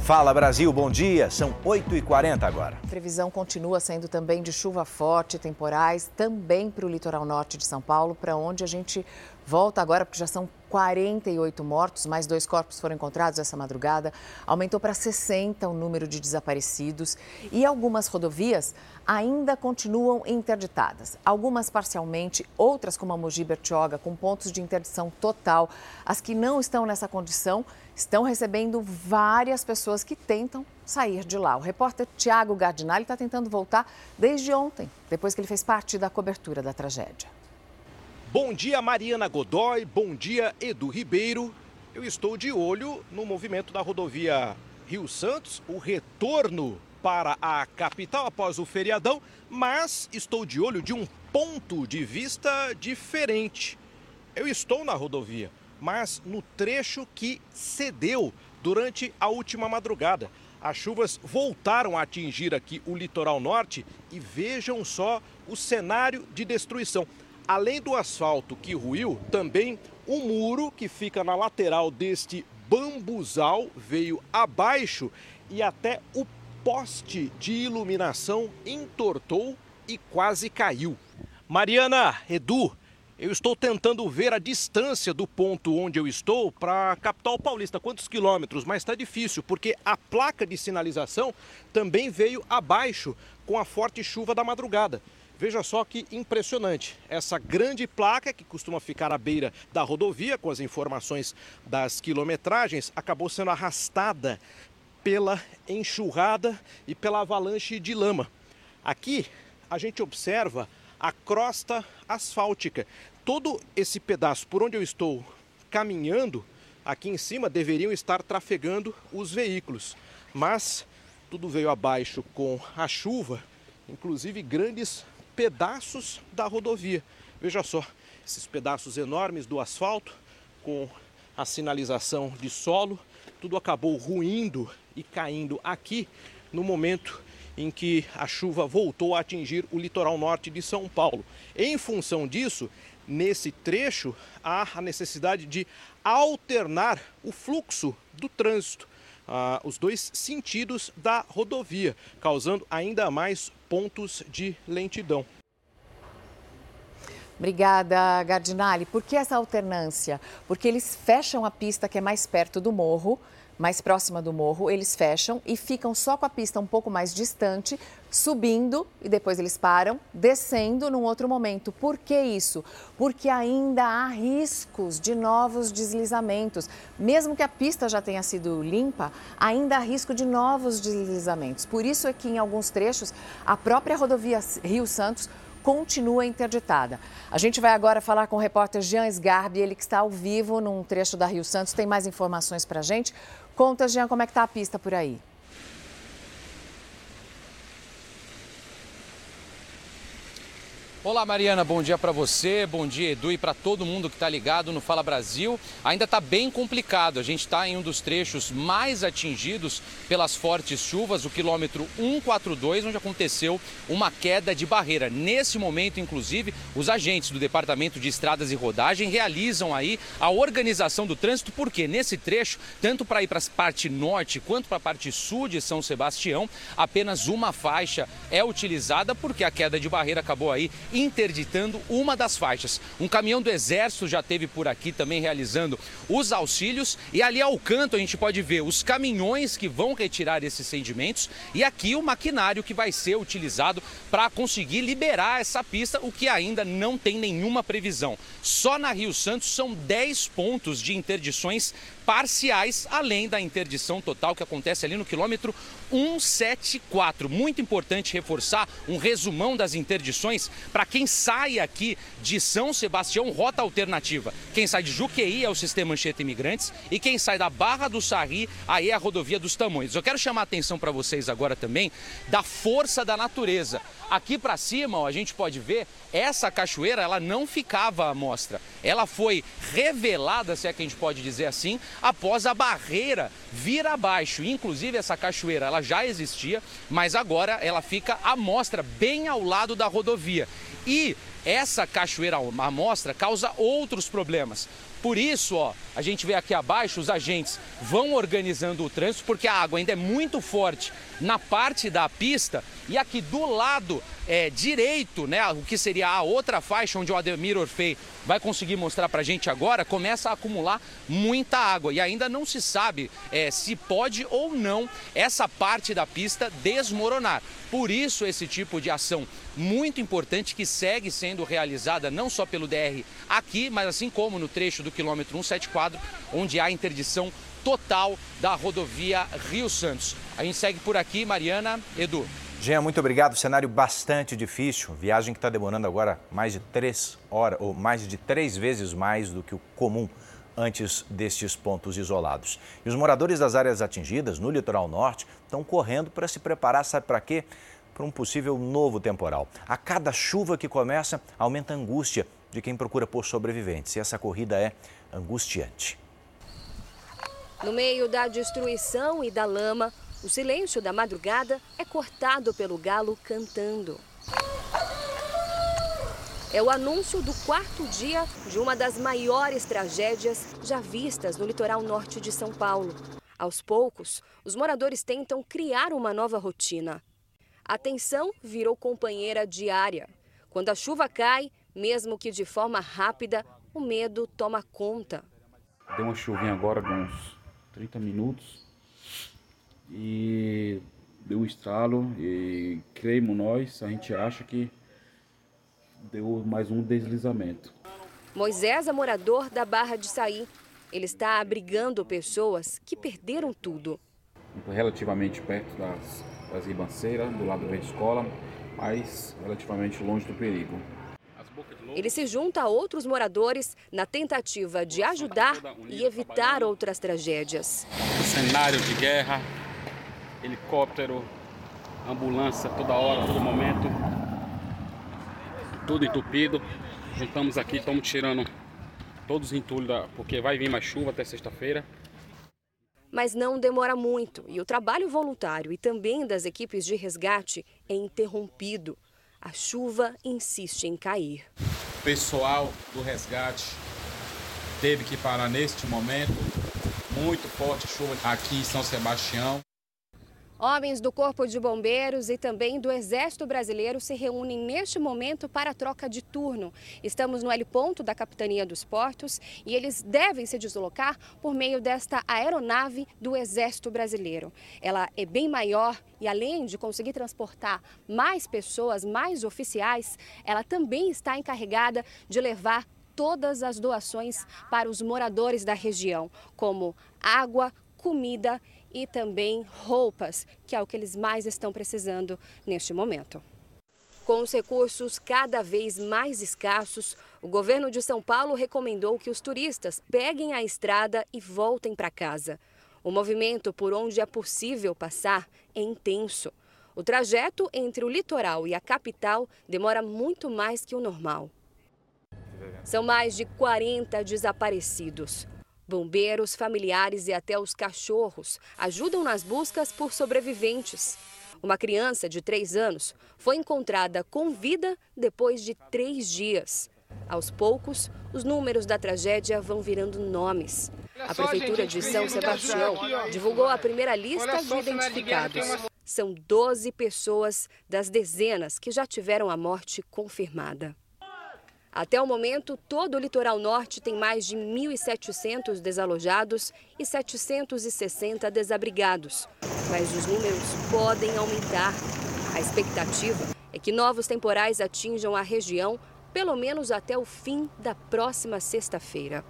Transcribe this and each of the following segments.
Fala Brasil, bom dia. São 8h40 agora. A previsão continua sendo também de chuva forte, temporais, também para o litoral norte de São Paulo, para onde a gente volta agora, porque já são 48 mortos, mais dois corpos foram encontrados essa madrugada. Aumentou para 60 o número de desaparecidos e algumas rodovias ainda continuam interditadas. Algumas parcialmente, outras como a Mogi Bertioga, com pontos de interdição total. As que não estão nessa condição estão recebendo várias pessoas que tentam sair de lá. O repórter Tiago Gardinali está tentando voltar desde ontem, depois que ele fez parte da cobertura da tragédia. Bom dia, Mariana Godoy. Bom dia, Edu Ribeiro. Eu estou de olho no movimento da rodovia Rio Santos, o retorno para a capital após o feriadão, mas estou de olho de um ponto de vista diferente. Eu estou na rodovia, mas no trecho que cedeu durante a última madrugada. As chuvas voltaram a atingir aqui o litoral norte e vejam só o cenário de destruição. Além do asfalto que ruiu, também o muro que fica na lateral deste bambuzal veio abaixo e até o poste de iluminação entortou e quase caiu. Mariana, Edu, eu estou tentando ver a distância do ponto onde eu estou para a capital paulista, quantos quilômetros, mas está difícil, porque a placa de sinalização também veio abaixo com a forte chuva da madrugada. Veja só que impressionante. Essa grande placa, que costuma ficar à beira da rodovia, com as informações das quilometragens, acabou sendo arrastada pela enxurrada e pela avalanche de lama. Aqui a gente observa a crosta asfáltica. Todo esse pedaço por onde eu estou caminhando, aqui em cima deveriam estar trafegando os veículos, mas tudo veio abaixo com a chuva, inclusive grandes pedaços da rodovia. Veja só, esses pedaços enormes do asfalto com a sinalização de solo, tudo acabou ruindo e caindo aqui no momento em que a chuva voltou a atingir o litoral norte de São Paulo. Em função disso, nesse trecho, há a necessidade de alternar o fluxo do trânsito, ah, os dois sentidos da rodovia, causando ainda mais pontos de lentidão. Obrigada, Gardinali. Por que essa alternância? Porque eles fecham a pista que é mais perto do morro mais próxima do morro, eles fecham e ficam só com a pista um pouco mais distante, subindo e depois eles param, descendo num outro momento. Por que isso? Porque ainda há riscos de novos deslizamentos. Mesmo que a pista já tenha sido limpa, ainda há risco de novos deslizamentos. Por isso é que em alguns trechos a própria rodovia Rio Santos continua interditada. A gente vai agora falar com o repórter Jean Sgarbi, ele que está ao vivo num trecho da Rio Santos, tem mais informações para a gente. Conta, Jean, como é que está a pista por aí? Olá Mariana, bom dia para você, bom dia Edu e para todo mundo que está ligado no Fala Brasil. Ainda está bem complicado, a gente está em um dos trechos mais atingidos pelas fortes chuvas, o quilômetro 142, onde aconteceu uma queda de barreira. Nesse momento, inclusive, os agentes do Departamento de Estradas e Rodagem realizam aí a organização do trânsito, porque nesse trecho, tanto para ir para a parte norte quanto para a parte sul de São Sebastião, apenas uma faixa é utilizada porque a queda de barreira acabou aí interditando uma das faixas. Um caminhão do Exército já teve por aqui também realizando os auxílios e ali ao canto a gente pode ver os caminhões que vão retirar esses sedimentos e aqui o maquinário que vai ser utilizado para conseguir liberar essa pista, o que ainda não tem nenhuma previsão. Só na Rio Santos são 10 pontos de interdições parciais, além da interdição total que acontece ali no quilômetro 174. Muito importante reforçar um resumão das interdições para quem sai aqui de São Sebastião, rota alternativa. Quem sai de Juqueí é o sistema Anchieta Imigrantes e quem sai da Barra do Sarri, aí é a rodovia dos Tamanhos. Eu quero chamar a atenção para vocês agora também da força da natureza. Aqui para cima, ó, a gente pode ver, essa cachoeira ela não ficava à mostra. Ela foi revelada, se é que a gente pode dizer assim, após a barreira vir abaixo. Inclusive essa cachoeira ela já existia, mas agora ela fica à mostra bem ao lado da rodovia. E essa cachoeira à mostra causa outros problemas. Por isso, ó, A gente vê aqui abaixo, os agentes vão organizando o trânsito, porque a água ainda é muito forte na parte da pista. E aqui do lado é, direito, né, o que seria a outra faixa, onde o Ademir Orfei vai conseguir mostrar para a gente agora, começa a acumular muita água. E ainda não se sabe é, se pode ou não essa parte da pista desmoronar. Por isso, esse tipo de ação muito importante que segue sendo realizada não só pelo DR aqui, mas assim como no trecho do quilômetro 174, onde há interdição total da rodovia Rio Santos. A gente segue por aqui, Mariana, Edu. Jean, muito obrigado. Cenário bastante difícil. Viagem que está demorando agora mais de três horas, ou mais de três vezes mais do que o comum antes destes pontos isolados. E os moradores das áreas atingidas no litoral norte estão correndo para se preparar, sabe para quê? Para um possível novo temporal. A cada chuva que começa, aumenta a angústia de quem procura por sobreviventes. E essa corrida é angustiante. No meio da destruição e da lama, o silêncio da madrugada é cortado pelo galo cantando. É o anúncio do quarto dia de uma das maiores tragédias já vistas no litoral norte de São Paulo. Aos poucos, os moradores tentam criar uma nova rotina. A tensão virou companheira diária. Quando a chuva cai, mesmo que de forma rápida, o medo toma conta. Deu uma chuvinha agora de uns 30 minutos e deu um estralo e creio nós, a gente acha que deu mais um deslizamento. Moisés é morador da Barra de Saí. Ele está abrigando pessoas que perderam tudo. Relativamente perto das, das ribanceiras, do lado da escola, mas relativamente longe do perigo. Ele se junta a outros moradores na tentativa de ajudar e evitar outras tragédias. Cenário de guerra, helicóptero, ambulância toda hora, todo momento. Tudo entupido. Juntamos aqui, estamos tirando todos os entulhos, porque vai vir mais chuva até sexta-feira. Mas não demora muito e o trabalho voluntário e também das equipes de resgate é interrompido. A chuva insiste em cair. O pessoal do resgate teve que parar neste momento. Muito forte chuva aqui em São Sebastião. Homens do Corpo de Bombeiros e também do Exército Brasileiro se reúnem neste momento para a troca de turno. Estamos no L ponto da Capitania dos Portos e eles devem se deslocar por meio desta aeronave do Exército Brasileiro. Ela é bem maior e além de conseguir transportar mais pessoas, mais oficiais, ela também está encarregada de levar todas as doações para os moradores da região, como água, comida e também roupas, que é o que eles mais estão precisando neste momento. Com os recursos cada vez mais escassos, o governo de São Paulo recomendou que os turistas peguem a estrada e voltem para casa. O movimento por onde é possível passar é intenso. O trajeto entre o litoral e a capital demora muito mais que o normal. São mais de 40 desaparecidos. Bombeiros, familiares e até os cachorros ajudam nas buscas por sobreviventes. Uma criança de três anos foi encontrada com vida depois de três dias. Aos poucos, os números da tragédia vão virando nomes. A Prefeitura de São Sebastião divulgou a primeira lista de identificados. São 12 pessoas das dezenas que já tiveram a morte confirmada. Até o momento, todo o litoral norte tem mais de 1.700 desalojados e 760 desabrigados. Mas os números podem aumentar. A expectativa é que novos temporais atinjam a região pelo menos até o fim da próxima sexta-feira.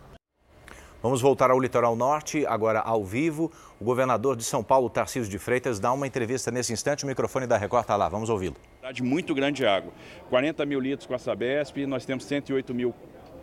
Vamos voltar ao litoral norte, agora ao vivo. O governador de São Paulo, Tarcísio de Freitas, dá uma entrevista nesse instante. O microfone da Record está lá, vamos ouvi-lo. Muito grande de água. 40 mil litros com a Sabesp, nós temos 108 mil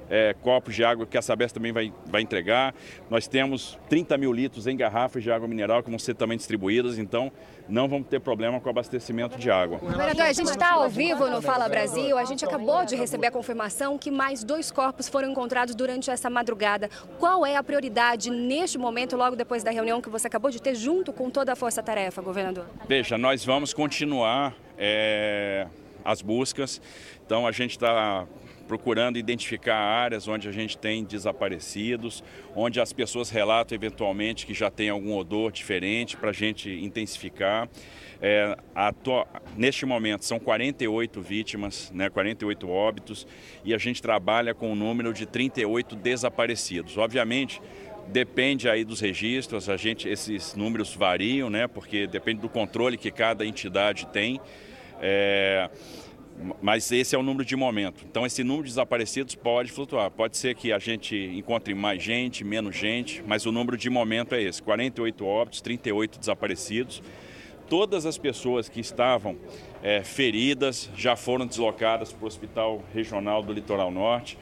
é, copos de água que a Sabesp também vai, vai entregar. Nós temos 30 mil litros em garrafas de água mineral que vão ser também distribuídas, então não vamos ter problema com o abastecimento de água. Governador, a gente está ao vivo no Fala Brasil. A gente acabou de receber a confirmação que mais dois corpos foram encontrados durante essa madrugada. Qual é a prioridade neste momento, logo depois da reunião que você acabou de ter, junto com toda a força-tarefa, governador? Veja, nós vamos continuar é, as buscas. Então a gente está procurando identificar áreas onde a gente tem desaparecidos, onde as pessoas relatam eventualmente que já tem algum odor diferente para a gente intensificar. É, neste momento são 48 vítimas, né, 48 óbitos, e a gente trabalha com um número de 38 desaparecidos. Obviamente, depende aí dos registros, a gente, esses números variam, né, porque depende do controle que cada entidade tem. É, mas esse é o número de momento. Então, esse número de desaparecidos pode flutuar. Pode ser que a gente encontre mais gente, menos gente, mas o número de momento é esse: 48 óbitos, 38 desaparecidos. Todas as pessoas que estavam é, feridas já foram deslocadas para o Hospital Regional do Litoral Norte.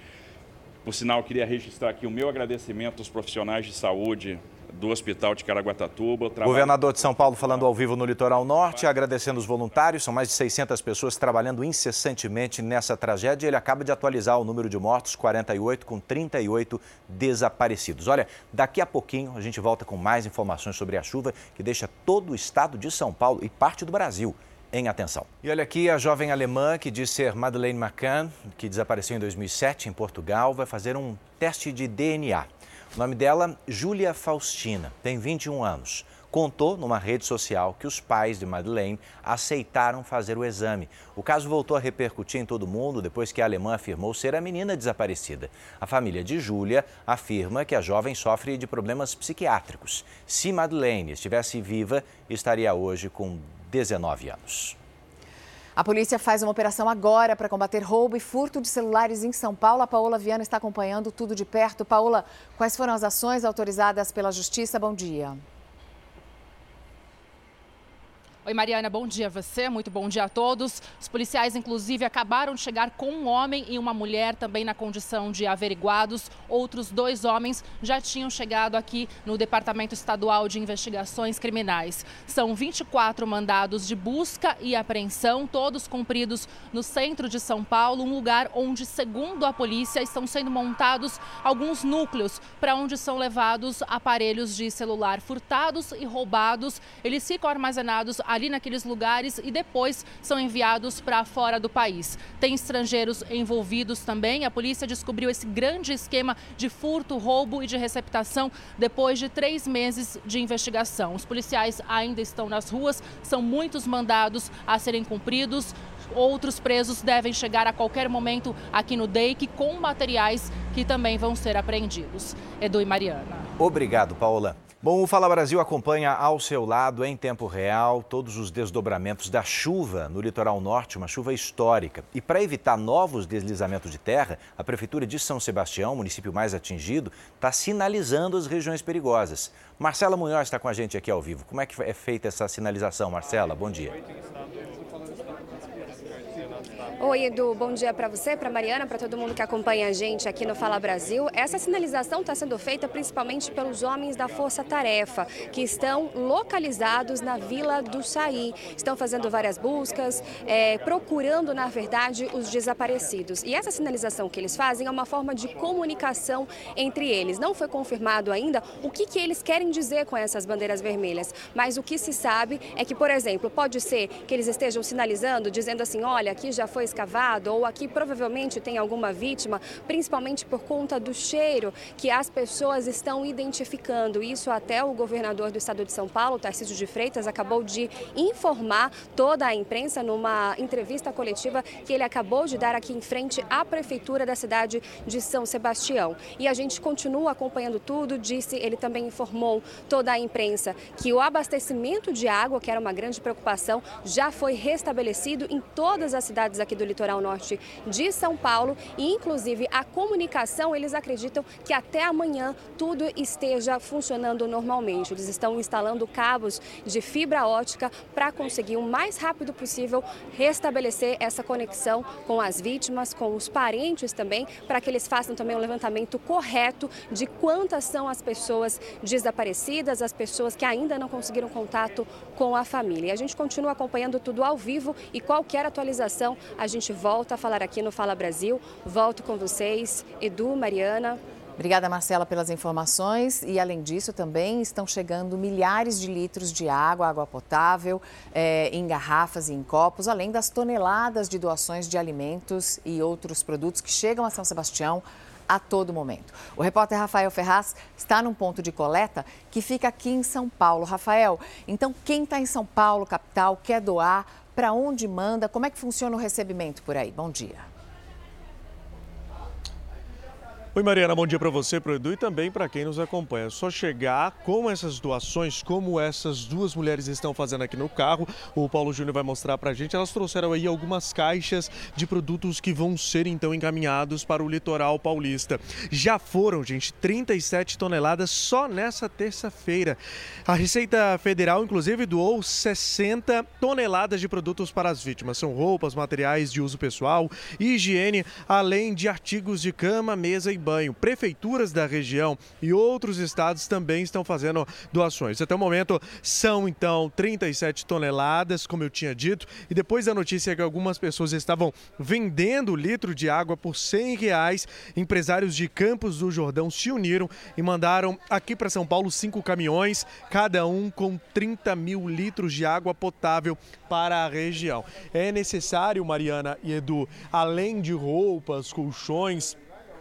Por sinal, queria registrar aqui o meu agradecimento aos profissionais de saúde do Hospital de Caraguatatuba. Trabalho... Governador de São Paulo falando ao vivo no Litoral Norte, agradecendo os voluntários. São mais de 600 pessoas trabalhando incessantemente nessa tragédia. Ele acaba de atualizar o número de mortos, 48, com 38 desaparecidos. Olha, daqui a pouquinho a gente volta com mais informações sobre a chuva que deixa todo o estado de São Paulo e parte do Brasil em atenção. E olha aqui, a jovem alemã que diz ser Madeleine McCann, que desapareceu em 2007 em Portugal, vai fazer um teste de DNA. O nome dela, Júlia Faustina, tem 21 anos. Contou numa rede social que os pais de Madeleine aceitaram fazer o exame. O caso voltou a repercutir em todo mundo depois que a alemã afirmou ser a menina desaparecida. A família de Júlia afirma que a jovem sofre de problemas psiquiátricos. Se Madeleine estivesse viva, estaria hoje com 19 anos. A polícia faz uma operação agora para combater roubo e furto de celulares em São Paulo. A Paola Viana está acompanhando tudo de perto. Paola, quais foram as ações autorizadas pela Justiça? Bom dia. Oi, Mariana, bom dia a você, muito bom dia a todos. Os policiais, inclusive, acabaram de chegar com um homem e uma mulher também na condição de averiguados. Outros dois homens já tinham chegado aqui no Departamento Estadual de Investigações Criminais. São 24 mandados de busca e apreensão, todos cumpridos no centro de São Paulo, um lugar onde, segundo a polícia, estão sendo montados alguns núcleos para onde são levados aparelhos de celular furtados e roubados. Eles ficam armazenados ali naqueles lugares e depois são enviados para fora do país. Tem estrangeiros envolvidos também. A polícia descobriu esse grande esquema de furto, roubo e de receptação depois de três meses de investigação. Os policiais ainda estão nas ruas, são muitos mandados a serem cumpridos. Outros presos devem chegar a qualquer momento aqui no DEIC com materiais que também vão ser apreendidos. Edu e Mariana. Obrigado, Paola. Bom, o Fala Brasil acompanha ao seu lado, em tempo real, todos os desdobramentos da chuva no litoral norte, uma chuva histórica. E para evitar novos deslizamentos de terra, a Prefeitura de São Sebastião, município mais atingido, está sinalizando as regiões perigosas. Marcela Munhoz está com a gente aqui ao vivo. Como é que é feita essa sinalização, Marcela? Bom dia. Oi, Edu, bom dia para você, para Mariana, para todo mundo que acompanha a gente aqui no Fala Brasil. Essa sinalização está sendo feita principalmente pelos homens da Força Tarefa, que estão localizados na Vila do Saí. Estão fazendo várias buscas, é, procurando, na verdade, os desaparecidos. E essa sinalização que eles fazem é uma forma de comunicação entre eles. Não foi confirmado ainda o que, que eles querem dizer com essas bandeiras vermelhas, mas o que se sabe é que, por exemplo, pode ser que eles estejam sinalizando, dizendo assim: olha, aqui já foi escavado ou aqui provavelmente tem alguma vítima, principalmente por conta do cheiro que as pessoas estão identificando. Isso até o governador do estado de São Paulo, Tarcísio de Freitas, acabou de informar toda a imprensa numa entrevista coletiva que ele acabou de dar aqui em frente à prefeitura da cidade de São Sebastião. E a gente continua acompanhando tudo, disse, ele também informou toda a imprensa que o abastecimento de água, que era uma grande preocupação, já foi restabelecido em todas as cidades aqui do do litoral norte de São Paulo e, inclusive, a comunicação, eles acreditam que até amanhã tudo esteja funcionando normalmente. Eles estão instalando cabos de fibra ótica para conseguir o mais rápido possível restabelecer essa conexão com as vítimas, com os parentes também, para que eles façam também um levantamento correto de quantas são as pessoas desaparecidas, as pessoas que ainda não conseguiram contato com a família. E a gente continua acompanhando tudo ao vivo e qualquer atualização a gente volta a falar aqui no Fala Brasil. Volto com vocês, Edu, Mariana. Obrigada, Marcela, pelas informações. E, além disso, também estão chegando milhares de litros de água, água potável, é, em garrafas e em copos, além das toneladas de doações de alimentos e outros produtos que chegam a São Sebastião a todo momento. O repórter Rafael Ferraz está num ponto de coleta que fica aqui em São Paulo. Rafael, então quem está em São Paulo, capital, quer doar, para onde manda, como é que funciona o recebimento por aí? Bom dia. Oi Mariana, bom dia para você, para o Edu e também para quem nos acompanha. É só chegar com essas doações, como essas duas mulheres estão fazendo aqui no carro, o Paulo Júnior vai mostrar para a gente. Elas trouxeram aí algumas caixas de produtos que vão ser então encaminhados para o litoral paulista. Já foram, gente, 37 toneladas só nessa terça-feira. A Receita Federal, inclusive, doou 60 toneladas de produtos para as vítimas. São roupas, materiais de uso pessoal, higiene, além de artigos de cama, mesa e banho. Prefeituras da região e outros estados também estão fazendo doações. Até o momento são então 37 toneladas, como eu tinha dito, e depois da notícia que algumas pessoas estavam vendendo litro de água por 100 reais, empresários de Campos do Jordão se uniram e mandaram aqui para São Paulo cinco caminhões, cada um com 30 mil litros de água potável para a região. É necessário, Mariana e Edu, além de roupas, colchões,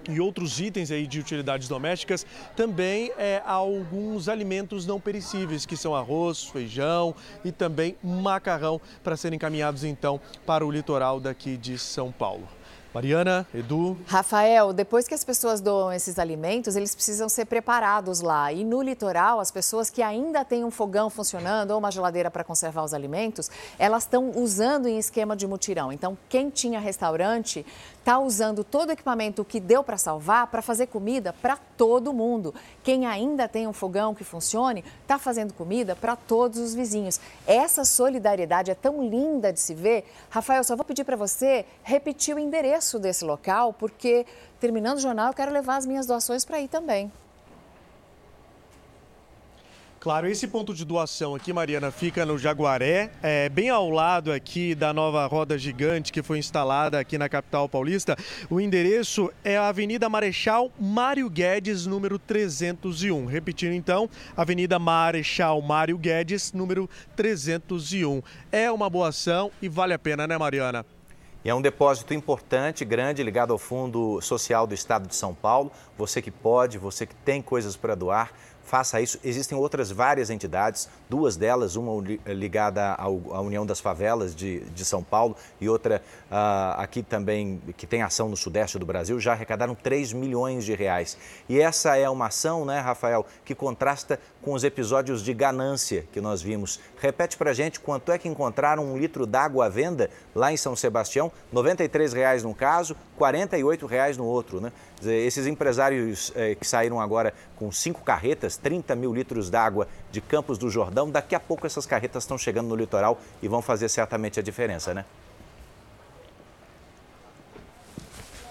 e outros itens aí de utilidades domésticas, também é, alguns alimentos não perecíveis, que são arroz, feijão e também macarrão, para serem encaminhados então para o litoral daqui de São Paulo. Mariana, Edu. Rafael, depois que as pessoas doam esses alimentos, eles precisam ser preparados lá. E no litoral, as pessoas que ainda têm um fogão funcionando ou uma geladeira para conservar os alimentos, elas estão usando em esquema de mutirão. Então, quem tinha restaurante está usando todo o equipamento que deu para salvar para fazer comida para todo mundo. Quem ainda tem um fogão que funcione, está fazendo comida para todos os vizinhos. Essa solidariedade é tão linda de se ver. Rafael, só vou pedir para você repetir o endereço desse local, porque terminando o jornal eu quero levar as minhas doações para aí também. Claro, esse ponto de doação aqui, Mariana, fica no Jaguaré, é, bem ao lado aqui da nova roda gigante que foi instalada aqui na capital paulista. O endereço é a Avenida Marechal Mário Guedes, número 301. Repetindo então, Avenida Marechal Mário Guedes, número 301. É uma boa ação e vale a pena, né, Mariana? E é um depósito importante, grande, ligado ao Fundo Social do Estado de São Paulo. Você que pode, você que tem coisas para doar, faça isso. Existem outras várias entidades, duas delas, uma ligada à União das Favelas de, de São Paulo e outra uh, aqui também, que tem ação no sudeste do Brasil, já arrecadaram 3 milhões de reais. E essa é uma ação, né, Rafael, que contrasta com os episódios de ganância que nós vimos. Repete para gente quanto é que encontraram um litro d'água à venda lá em São Sebastião, 93 reais num caso, 48 reais no outro, né? Esses empresários eh, que saíram agora com cinco carretas, 30 mil litros d'água de Campos do Jordão, daqui a pouco essas carretas estão chegando no litoral e vão fazer certamente a diferença, né?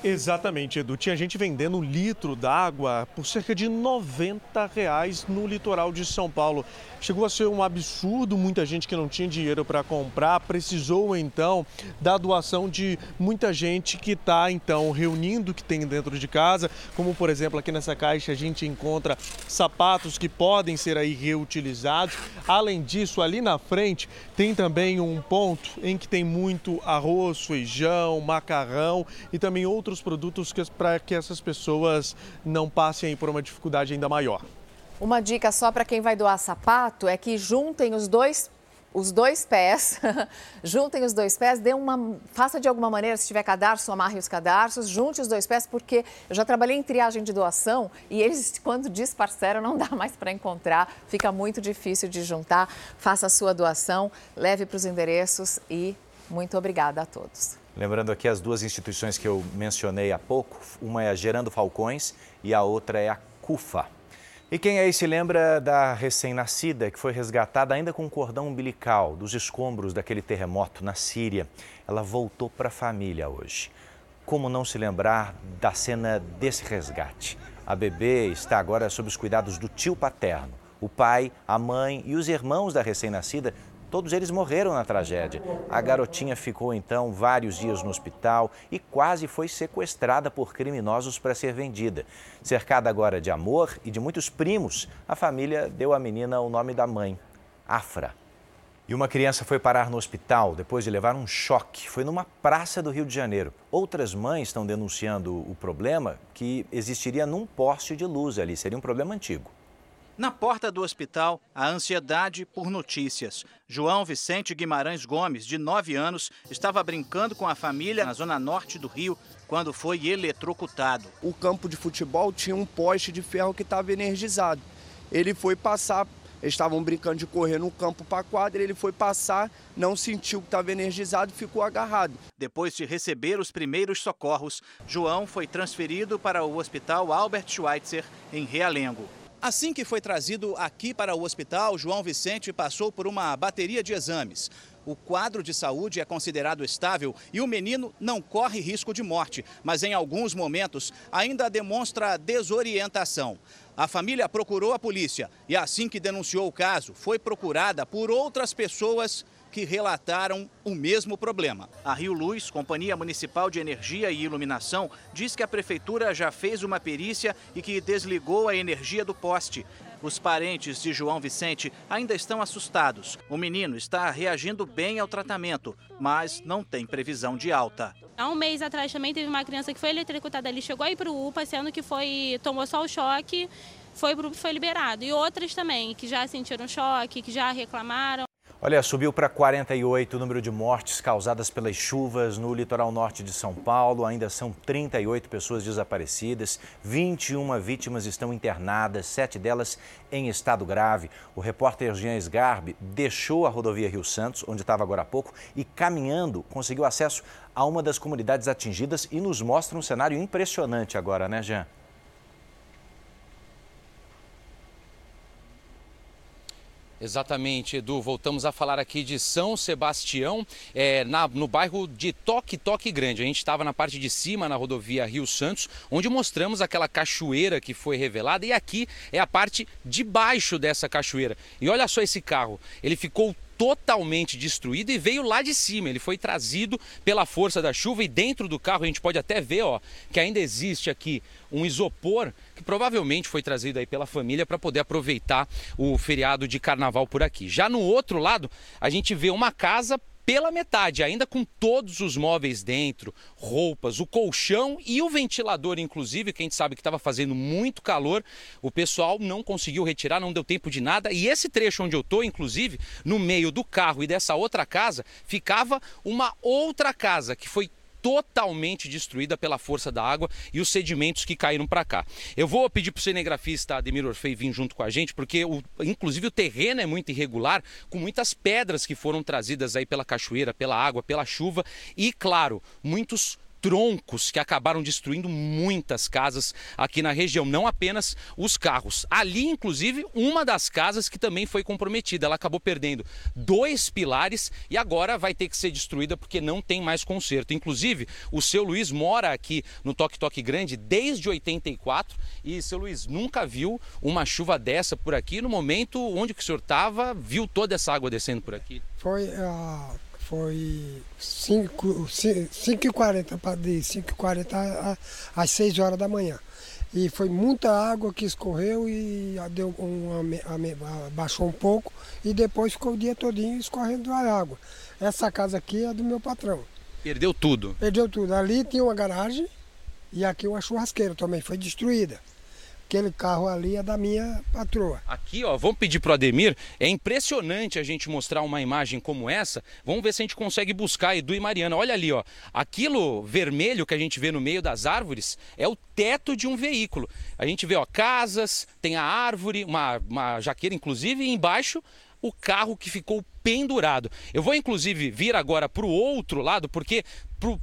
Exatamente, Edu. Tinha gente vendendo um litro d'água por cerca de 90 reais no litoral de São Paulo. Chegou a ser um absurdo, muita gente que não tinha dinheiro para comprar precisou então da doação de muita gente que está então reunindo o que tem dentro de casa, como por exemplo aqui nessa caixa a gente encontra sapatos que podem ser aí reutilizados. Além disso, ali na frente tem também um ponto em que tem muito arroz, feijão, macarrão e também outros outros produtos para que essas pessoas não passem por uma dificuldade ainda maior. Uma dica só para quem vai doar sapato é que juntem os dois os dois pés, juntem os dois pés, dê uma, faça de alguma maneira, se tiver cadarço, amarre os cadarços, junte os dois pés, porque eu já trabalhei em triagem de doação e eles, quando disparceram, não dá mais para encontrar, fica muito difícil de juntar. Faça a sua doação, leve para os endereços e muito obrigada a todos. Lembrando aqui as duas instituições que eu mencionei há pouco, uma é a Gerando Falcões e a outra é a CUFA. E quem aí se lembra da recém-nascida que foi resgatada ainda com um cordão umbilical dos escombros daquele terremoto na Síria? Ela voltou para a família hoje. Como não se lembrar da cena desse resgate? A bebê está agora sob os cuidados do tio paterno. O pai, a mãe e os irmãos da recém-nascida Todos eles morreram na tragédia. A garotinha ficou então vários dias no hospital e quase foi sequestrada por criminosos para ser vendida. Cercada agora de amor e de muitos primos, a família deu à menina o nome da mãe, Afra. E uma criança foi parar no hospital depois de levar um choque. Foi numa praça do Rio de Janeiro. Outras mães estão denunciando o problema que existiria num poste de luz ali. Seria um problema antigo. Na porta do hospital, a ansiedade por notícias. João Vicente Guimarães Gomes, de 9 anos, estava brincando com a família na zona norte do Rio quando foi eletrocutado. O campo de futebol tinha um poste de ferro que estava energizado. Ele foi passar, eles estavam brincando de correr no campo para a quadra, ele foi passar, não sentiu que estava energizado e ficou agarrado. Depois de receber os primeiros socorros, João foi transferido para o Hospital Albert Schweitzer, em Realengo. Assim que foi trazido aqui para o hospital, João Vicente passou por uma bateria de exames. O quadro de saúde é considerado estável e o menino não corre risco de morte, mas em alguns momentos ainda demonstra desorientação. A família procurou a polícia e, assim que denunciou o caso, foi procurada por outras pessoas que relataram o mesmo problema. A Rio Luz, Companhia Municipal de Energia e Iluminação, diz que a prefeitura já fez uma perícia e que desligou a energia do poste. Os parentes de João Vicente ainda estão assustados. O menino está reagindo bem ao tratamento, mas não tem previsão de alta. Há um mês atrás também teve uma criança que foi eletrocutada ali, chegou aí para o UPA, sendo que foi tomou só o choque, foi, foi liberado. E outras também, que já sentiram choque, que já reclamaram. Olha, subiu para 48 o número de mortes causadas pelas chuvas no litoral norte de São Paulo. Ainda são 38 pessoas desaparecidas, 21 vítimas estão internadas, sete delas em estado grave. O repórter Jean Sgarbi deixou a rodovia Rio Santos, onde estava agora há pouco, e caminhando conseguiu acesso a uma das comunidades atingidas e nos mostra um cenário impressionante agora, né, Jean? Exatamente, Edu. Voltamos a falar aqui de São Sebastião, é, na, no bairro de Toque Toque Grande. A gente estava na parte de cima, na rodovia Rio Santos, onde mostramos aquela cachoeira que foi revelada. E aqui é a parte de baixo dessa cachoeira. E olha só esse carro, ele ficou totalmente destruído e veio lá de cima. Ele foi trazido pela força da chuva e dentro do carro a gente pode até ver, ó, que ainda existe aqui um isopor que provavelmente foi trazido aí pela família para poder aproveitar o feriado de carnaval por aqui. Já no outro lado, a gente vê uma casa pela metade, ainda com todos os móveis dentro, roupas, o colchão e o ventilador, inclusive, que a gente sabe que estava fazendo muito calor. O pessoal não conseguiu retirar, não deu tempo de nada. E esse trecho onde eu estou, inclusive, no meio do carro e dessa outra casa, ficava uma outra casa que foi totalmente destruída pela força da água e os sedimentos que caíram para cá. Eu vou pedir para o cinegrafista Ademir Orfei vir junto com a gente, porque o, inclusive o terreno é muito irregular, com muitas pedras que foram trazidas aí pela cachoeira, pela água, pela chuva e, claro, muitos troncos que acabaram destruindo muitas casas aqui na região, não apenas os carros. Ali, inclusive, uma das casas que também foi comprometida. Ela acabou perdendo dois pilares e agora vai ter que ser destruída porque não tem mais conserto. Inclusive, o seu Luiz mora aqui no Toque Toque Grande desde 84 e seu Luiz nunca viu uma chuva dessa por aqui. No momento onde o senhor estava, viu toda essa água descendo por aqui? Foi uh foi 5h40, de 5h40 às 6 horas da manhã. E foi muita água que escorreu e deu uma, baixou um pouco e depois ficou o dia todinho escorrendo a água. Essa casa aqui é do meu patrão. Perdeu tudo? Perdeu tudo. Ali tinha uma garagem e aqui uma churrasqueira também foi destruída aquele carro ali é da minha patroa. Aqui, ó, vamos pedir pro Ademir. É impressionante a gente mostrar uma imagem como essa. Vamos ver se a gente consegue buscar Edu e Mariana. Olha ali, ó. Aquilo vermelho que a gente vê no meio das árvores é o teto de um veículo. A gente vê, ó, casas, tem a árvore, uma, uma jaqueira, inclusive, e embaixo o carro que ficou pendurado. Eu vou inclusive vir agora para o outro lado, porque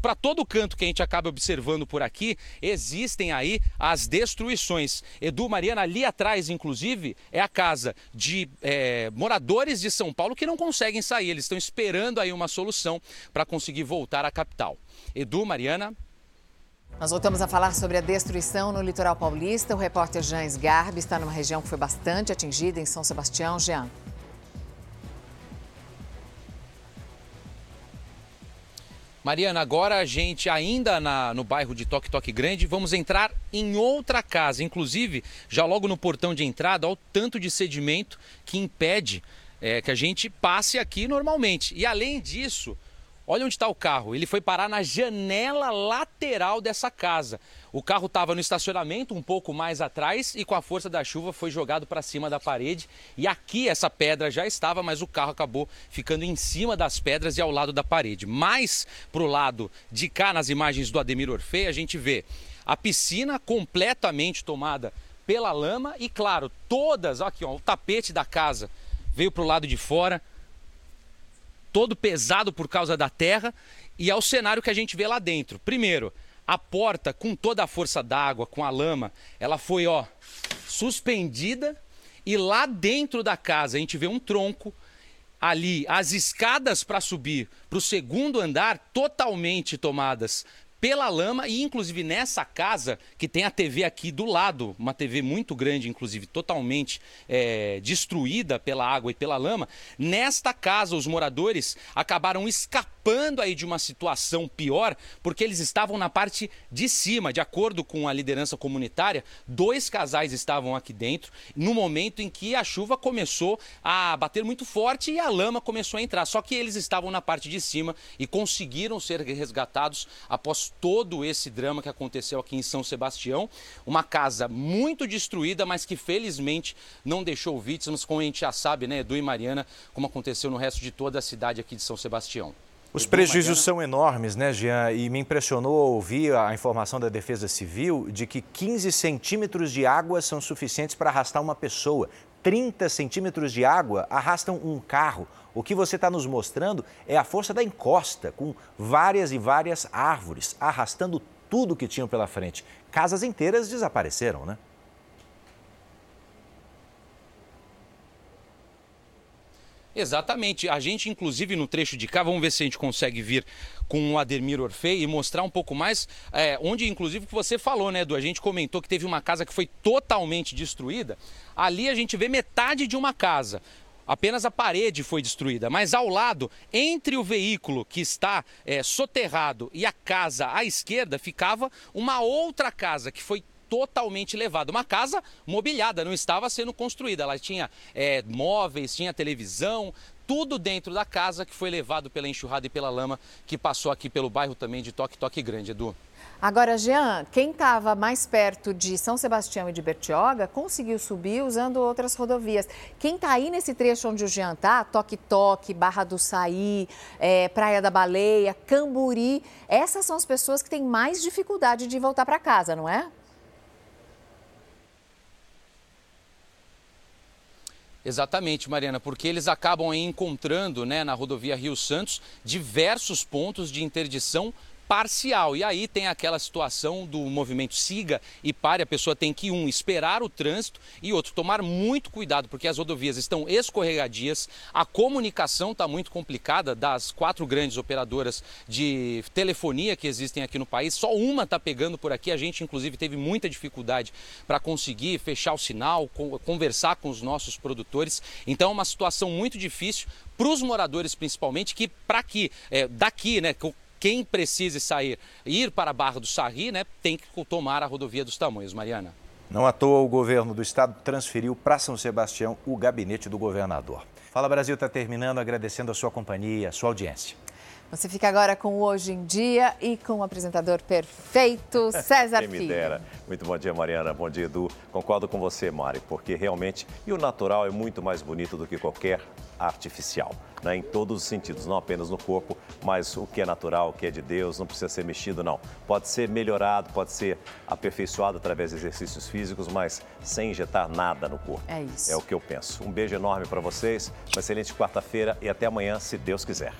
para todo canto que a gente acaba observando por aqui, existem aí as destruições. Edu Mariana, ali atrás, inclusive, é a casa de é, moradores de São Paulo que não conseguem sair. Eles estão esperando aí uma solução para conseguir voltar à capital. Edu, Mariana. Nós voltamos a falar sobre a destruição no litoral paulista. O repórter Jean Garbi está numa região que foi bastante atingida em São Sebastião. Jean. Mariana, agora a gente ainda na, no bairro de Toque Toque Grande, vamos entrar em outra casa. Inclusive, já logo no portão de entrada, olha o tanto de sedimento que impede é, que a gente passe aqui normalmente. E além disso, Olha onde está o carro. Ele foi parar na janela lateral dessa casa. O carro estava no estacionamento, um pouco mais atrás, e com a força da chuva foi jogado para cima da parede. E aqui essa pedra já estava, mas o carro acabou ficando em cima das pedras e ao lado da parede. Mais para o lado de cá, nas imagens do Ademir Orfei, a gente vê a piscina completamente tomada pela lama e, claro, todas, aqui ó, o tapete da casa veio para o lado de fora todo pesado por causa da terra, e é o cenário que a gente vê lá dentro. Primeiro, a porta com toda a força d'água, com a lama, ela foi, ó, suspendida e lá dentro da casa a gente vê um tronco ali, as escadas para subir para o segundo andar totalmente tomadas pela lama e inclusive nessa casa que tem a TV aqui do lado, uma TV muito grande, inclusive totalmente é, destruída pela água e pela lama. Nesta casa, os moradores acabaram escapando aí de uma situação pior porque eles estavam na parte de cima. De acordo com a liderança comunitária, dois casais estavam aqui dentro no momento em que a chuva começou a bater muito forte e a lama começou a entrar. Só que eles estavam na parte de cima e conseguiram ser resgatados após todo esse drama que aconteceu aqui em São Sebastião. Uma casa muito destruída, mas que felizmente não deixou vítimas, como a gente já sabe, né, Edu e Mariana, como aconteceu no resto de toda a cidade aqui de São Sebastião. Os prejuízos são enormes, né, Jean? E me impressionou ouvir a informação da Defesa Civil de que 15 centímetros de água são suficientes para arrastar uma pessoa. 30 centímetros de água arrastam um carro. O que você está nos mostrando é a força da encosta, com várias e várias árvores arrastando tudo que tinham pela frente. Casas inteiras desapareceram, né? Exatamente. A gente, inclusive, no trecho de cá, vamos ver se a gente consegue vir com o Ademir Orfei e mostrar um pouco mais, é, onde, inclusive, que você falou, né, Edu? A gente comentou que teve uma casa que foi totalmente destruída. Ali a gente vê metade de uma casa apenas a parede foi destruída, mas ao lado, entre o veículo que está é, soterrado e a casa à esquerda, ficava uma outra casa que foi totalmente levada. Uma casa mobiliada, não estava sendo construída. Ela tinha é, móveis, tinha televisão, tudo dentro da casa que foi levado pela enxurrada e pela lama que passou aqui pelo bairro também de Toque Toque Grande, Edu. Agora, Jean, quem estava mais perto de São Sebastião e de Bertioga conseguiu subir usando outras rodovias. Quem está aí nesse trecho onde o Jean está, Toque Toque, Barra do Saí, é, Praia da Baleia, Camburi, essas são as pessoas que têm mais dificuldade de voltar para casa, não é? Exatamente, Mariana, porque eles acabam encontrando né, na rodovia Rio Santos diversos pontos de interdição parcial. E aí tem aquela situação do movimento siga e pare, a pessoa tem que, um, esperar o trânsito e outro, tomar muito cuidado, porque as rodovias estão escorregadias, a comunicação está muito complicada das quatro grandes operadoras de telefonia que existem aqui no país, só uma está pegando por aqui, a gente inclusive teve muita dificuldade para conseguir fechar o sinal, conversar com os nossos produtores, então é uma situação muito difícil para os moradores principalmente, que para aqui, é, daqui, né, quem precise sair, ir para a Barra do Sarri, né, tem que tomar a rodovia dos Tamanhos, Mariana. Não à toa, o governo do estado transferiu para São Sebastião o gabinete do governador. Fala Brasil está terminando agradecendo a sua companhia, a sua audiência. Você fica agora com o Hoje em Dia e com o apresentador perfeito, César Quem me dera. Muito bom dia, Mariana. Bom dia, Edu. Concordo com você, Mari, porque realmente e o natural é muito mais bonito do que qualquer artificial, né? em todos os sentidos, não apenas no corpo, mas o que é natural, o que é de Deus, não precisa ser mexido, não. Pode ser melhorado, pode ser aperfeiçoado através de exercícios físicos, mas sem injetar nada no corpo. É isso. É o que eu penso. Um beijo enorme para vocês, uma excelente quarta-feira e até amanhã, se Deus quiser.